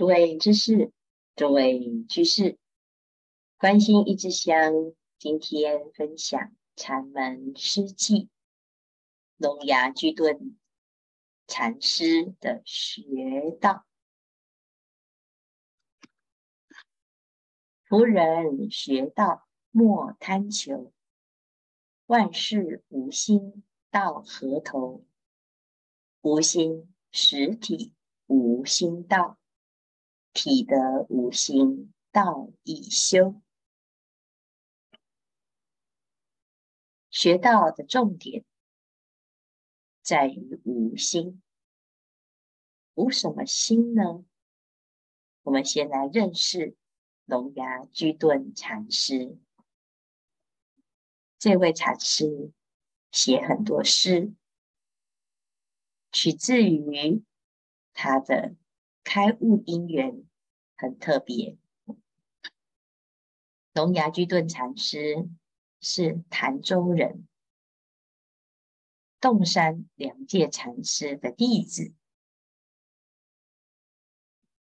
诸位知识，诸位居士，关心一枝香，今天分享禅门诗偈，龙牙居顿禅师的学道。夫人学道莫贪求，万事无心到何头？无心实体无心道。体得无心，道亦修。学道的重点在于无心。无什么心呢？我们先来认识龙牙居顿禅师。这位禅师写很多诗，取自于他的。开悟因缘很特别。龙牙居顿禅师是潭州人，洞山良介禅师的弟子。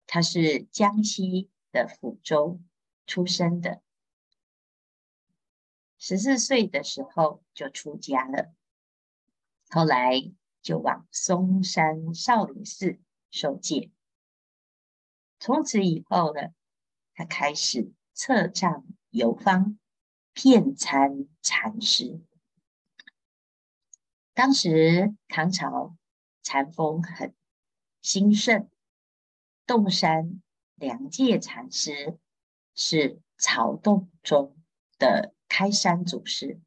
他是江西的抚州出生的，十四岁的时候就出家了，后来就往嵩山少林寺受戒。从此以后呢，他开始策杖游方，遍参禅师。当时唐朝禅风很兴盛，洞山良介禅师是曹洞宗的开山祖师。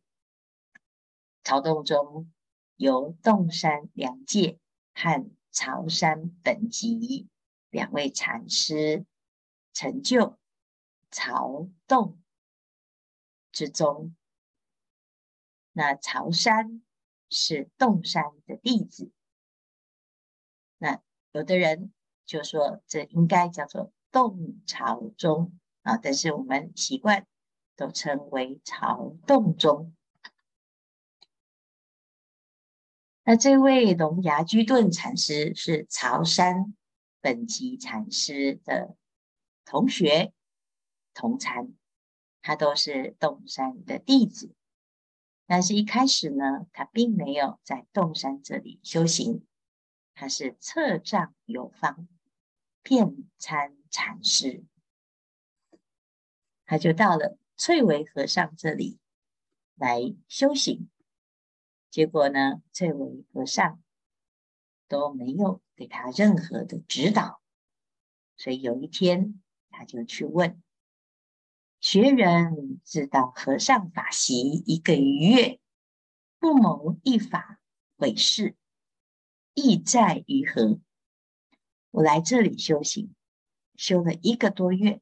曹洞宗由洞山良介和曹山本寂。两位禅师成就曹洞之中，那曹山是洞山的弟子，那有的人就说这应该叫做洞曹宗啊，但是我们习惯都称为曹洞宗。那这位龙牙居顿禅师是曹山。本寂禅师的同学同参，他都是洞山的弟子。但是，一开始呢，他并没有在洞山这里修行，他是策杖游方，遍参禅师。他就到了翠微和尚这里来修行。结果呢，翠微和尚都没有。给他任何的指导，所以有一天他就去问学人：“知道和尚法习一个月，不谋一法毁事，意在于何？”我来这里修行，修了一个多月，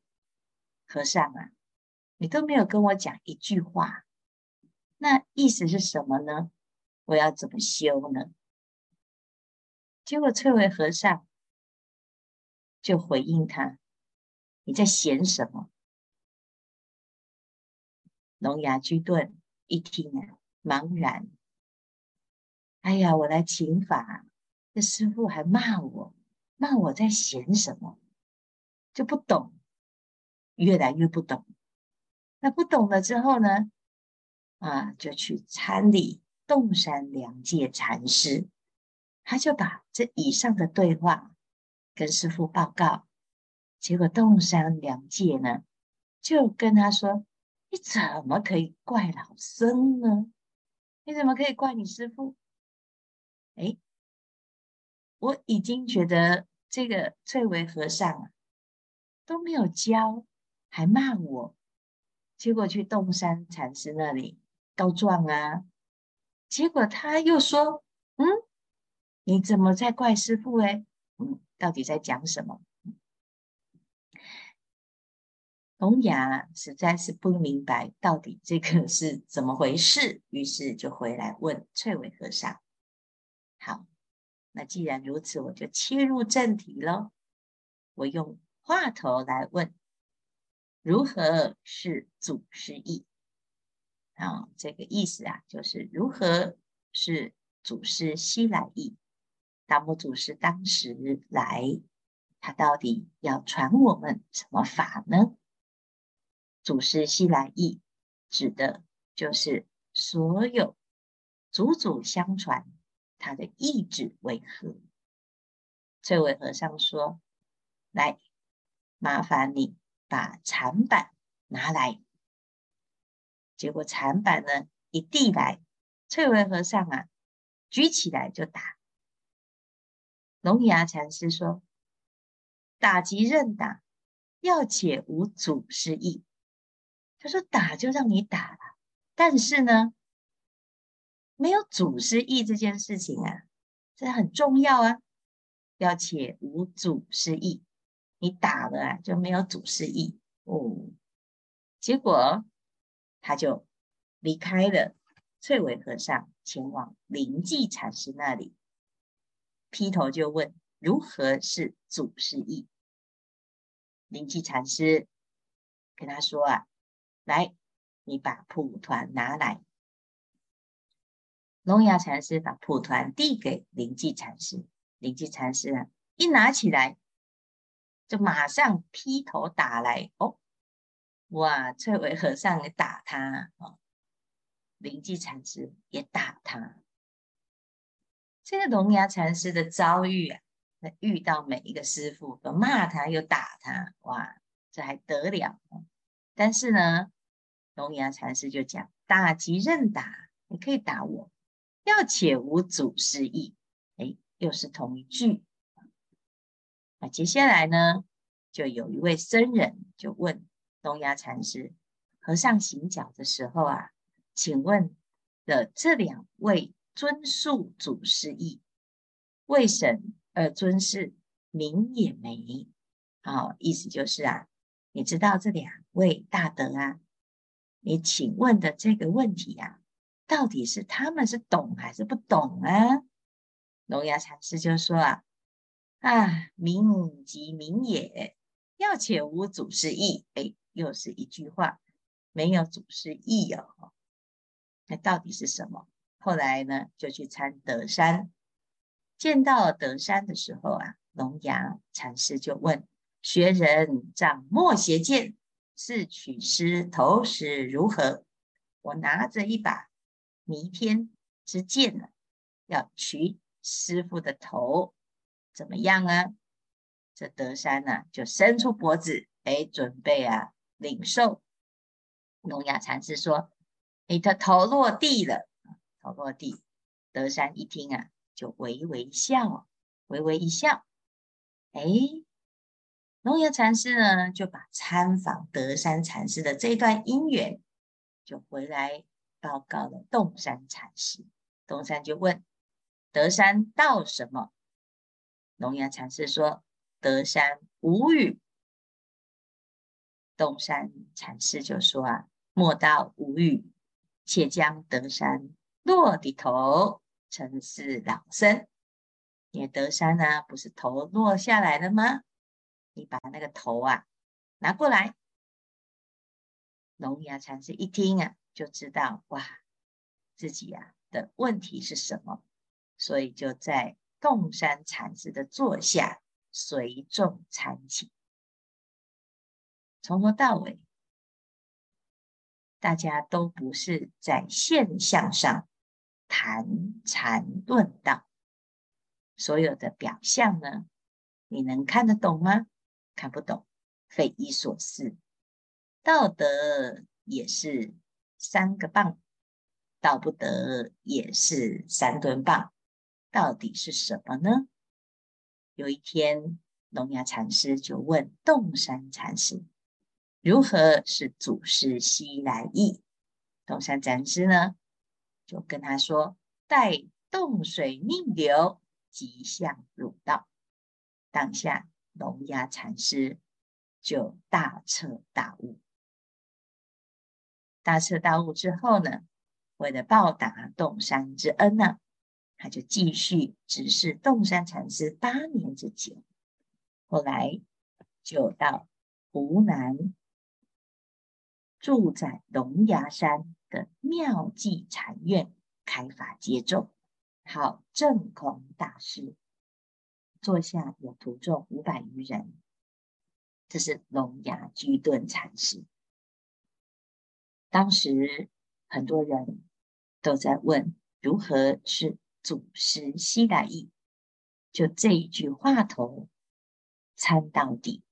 和尚啊，你都没有跟我讲一句话，那意思是什么呢？我要怎么修呢？结果翠微和尚就回应他：“你在嫌什么？”龙牙居顿一听啊，茫然。哎呀，我来请法，这师傅还骂我，骂我在嫌什么？就不懂，越来越不懂。那不懂了之后呢？啊，就去参礼洞山良介禅师。他就把这以上的对话跟师父报告，结果洞山良介呢，就跟他说：“你怎么可以怪老僧呢？你怎么可以怪你师父？”哎，我已经觉得这个翠微和尚啊都没有教，还骂我，结果去洞山禅师那里告状啊，结果他又说：“嗯。”你怎么在怪师父？哎，嗯，到底在讲什么？聋哑实在是不明白到底这个是怎么回事，于是就回来问翠微和尚。好，那既然如此，我就切入正题喽。我用话头来问：如何是祖师意？啊，这个意思啊，就是如何是祖师西来意？达摩祖师当时来他到底要传我们什么法呢？祖师西来意指的就是所有祖祖相传，他的意志为何？翠微和尚说：“来，麻烦你把禅板拿来。”结果禅板呢一递来，翠微和尚啊举起来就打。龙牙禅师说：“打即认打，要且无祖师意。”他说：“打就让你打了，但是呢，没有祖师意这件事情啊，这很重要啊。要且无祖师意，你打了啊就没有祖师意哦。结果他就离开了翠微和尚，前往灵济禅师那里。”劈头就问：“如何是祖师意？”灵济禅师跟他说：“啊，来，你把蒲团拿来。”龙牙禅师把蒲团递给灵济禅师，灵济禅师啊，一拿起来就马上劈头打来。哦，哇！翠微和尚也打他，哦，临济禅师也打他。这个龙牙禅师的遭遇啊，那遇到每一个师父都骂他又打他，哇，这还得了？但是呢，龙牙禅师就讲：打即认打，你可以打我，要且无祖师意。哎，又是同一句。那接下来呢，就有一位僧人就问龙牙禅师：和尚行脚的时候啊，请问的这两位。尊述祖师意，为神而尊释，名也没。好、哦，意思就是啊，你知道这两位大德啊，你请问的这个问题啊，到底是他们是懂还是不懂啊？龙牙禅师就说啊，啊，名即名也，要且无祖师意。哎，又是一句话，没有祖师意哦。那到底是什么？后来呢，就去参德山，见到德山的时候啊，龙牙禅师就问学人：“掌墨邪剑，是取师头时如何？”我拿着一把弥天之剑呢，要取师傅的头，怎么样啊？这德山呢，就伸出脖子，哎，准备啊领受。龙牙禅师说：“你的头落地了。”头落地，德山一听啊，就微微一笑，微微一笑。哎，龙牙禅师呢，就把参访德山禅师的这段因缘，就回来报告了洞山禅师。洞山就问德山道什么？龙牙禅师说：德山无语。洞山禅师就说啊：莫道无语，且将德山。落地头，称是老僧。因为德山呢，不是头落下来了吗？你把那个头啊拿过来。龙牙禅师一听啊，就知道哇，自己啊的问题是什么，所以就在洞山禅师的座下随众参请。从头到尾，大家都不是在现象上。谈禅论道，所有的表象呢，你能看得懂吗？看不懂，匪夷所思。道德也是三个棒，道不得也是三吨棒，到底是什么呢？有一天，龙牙禅师就问洞山禅师：“如何是祖师西来意？”洞山禅师呢？就跟他说：“待洞水逆流，即向汝道。”当下龙牙禅师就大彻大悟。大彻大悟之后呢，为了报答洞山之恩呢，他就继续执事洞山禅师八年之久。后来就到湖南，住在龙牙山。的妙寂禅院开法接众，好正空大师。座下有徒众五百余人。这是龙牙居顿禅师。当时很多人都在问如何是祖师西来意，就这一句话头参到底，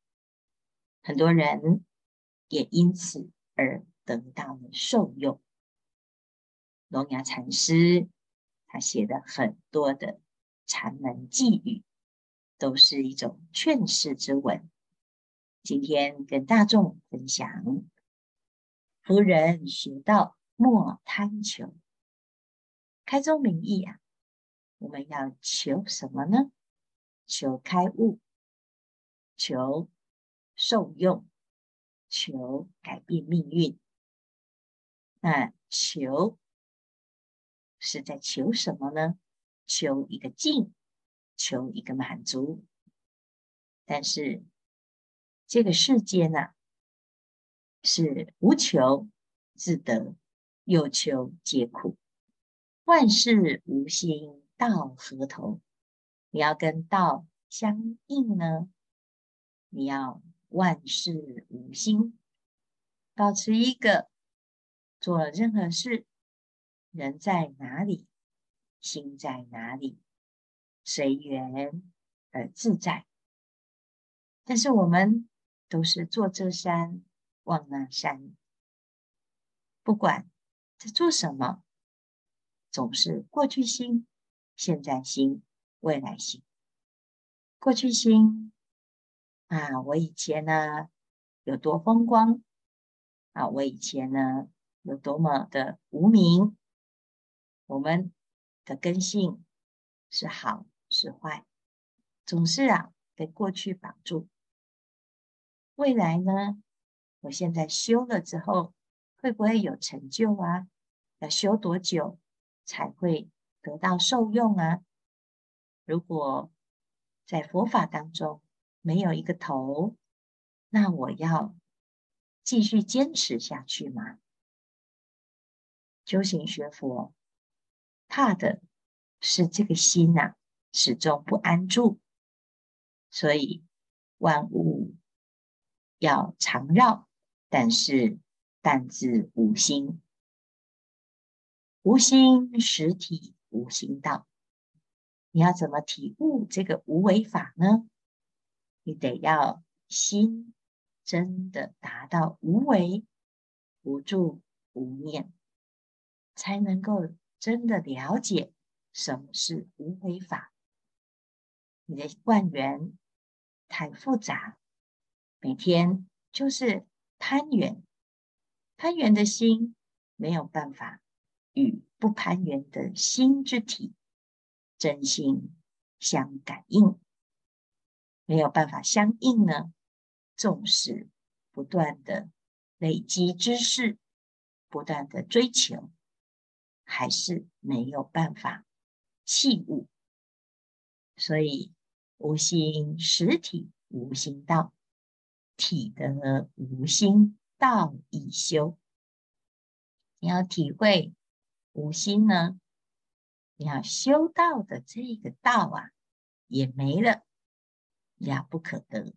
很多人也因此而得到了受用。龙牙禅师他写的很多的禅门偈语，都是一种劝世之文。今天跟大众分享，夫人学道莫贪求，开宗明义啊，我们要求什么呢？求开悟，求受用，求改变命运。那求是在求什么呢？求一个静，求一个满足，但是。这个世间呐，是无求自得，有求皆苦。万事无心到何头？你要跟道相应呢，你要万事无心，保持一个做任何事，人在哪里，心在哪里，随缘而自在。但是我们。都是坐这山望那山，不管在做什么，总是过去心、现在心、未来心。过去心啊，我以前呢有多风光啊，我以前呢有多么的无名，我们的根性是好是坏，总是啊被过去绑住。未来呢？我现在修了之后，会不会有成就啊？要修多久才会得到受用啊？如果在佛法当中没有一个头，那我要继续坚持下去吗？修行学佛，怕的是这个心呐、啊，始终不安住，所以万物。要常绕，但是但自无心，无心实体无心道。你要怎么体悟这个无为法呢？你得要心真的达到无为、无住、无念，才能够真的了解什么是无为法。你的观缘太复杂。每天就是攀缘，攀缘的心没有办法与不攀缘的心之体真心相感应，没有办法相应呢。纵使不断的累积知识，不断的追求，还是没有办法弃物。所以无心实体，无心道。体得无心，道亦修。你要体会无心呢，你要修道的这个道啊，也没了，也不可得。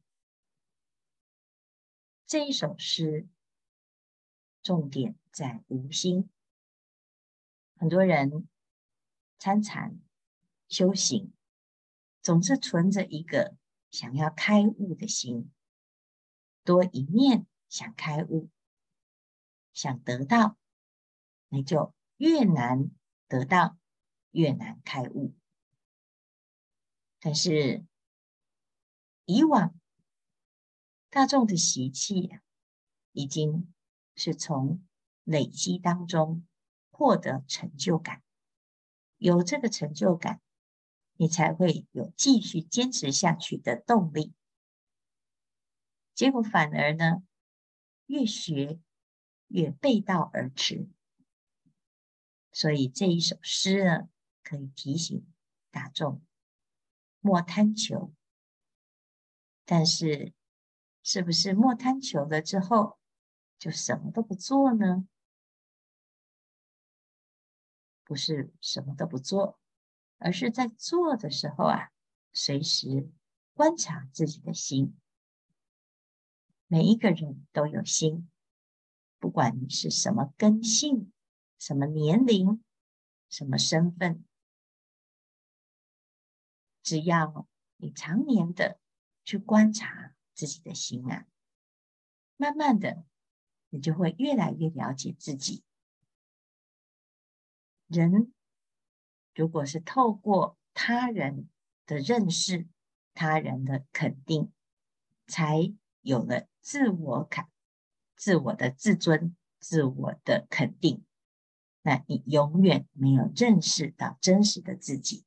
这一首诗重点在无心。很多人参禅修行，总是存着一个想要开悟的心。多一念想开悟，想得到，那就越难得到，越难开悟。但是以往大众的习气啊，已经是从累积当中获得成就感，有这个成就感，你才会有继续坚持下去的动力。结果反而呢，越学越背道而驰。所以这一首诗呢，可以提醒大众莫贪求。但是，是不是莫贪求了之后，就什么都不做呢？不是什么都不做，而是在做的时候啊，随时观察自己的心。每一个人都有心，不管你是什么根性、什么年龄、什么身份，只要你常年的去观察自己的心啊，慢慢的，你就会越来越了解自己。人如果是透过他人的认识、他人的肯定，才有了自我感、自我的自尊、自我的肯定，那你永远没有认识到真实的自己。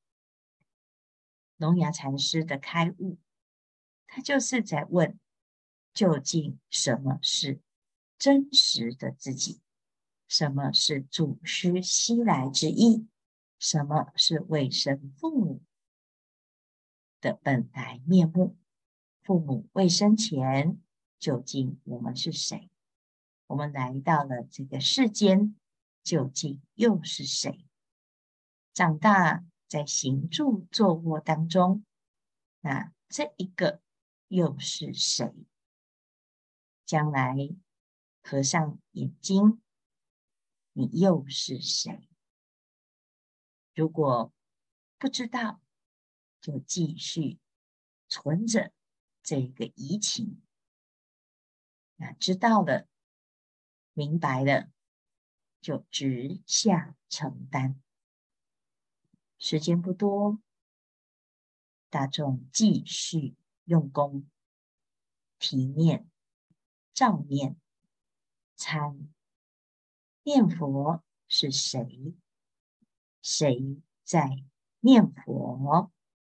龙牙禅师的开悟，他就是在问：究竟什么是真实的自己？什么是祖师西来之意？什么是未生父母的本来面目？父母未生前，究竟我们是谁？我们来到了这个世间，究竟又是谁？长大在行住坐卧当中，那这一个又是谁？将来合上眼睛。你又是谁？如果不知道，就继续存着这个疑情。那知道了、明白了，就直下承担。时间不多，大众继续用功、提念、照念、参。念佛是谁？谁在念佛？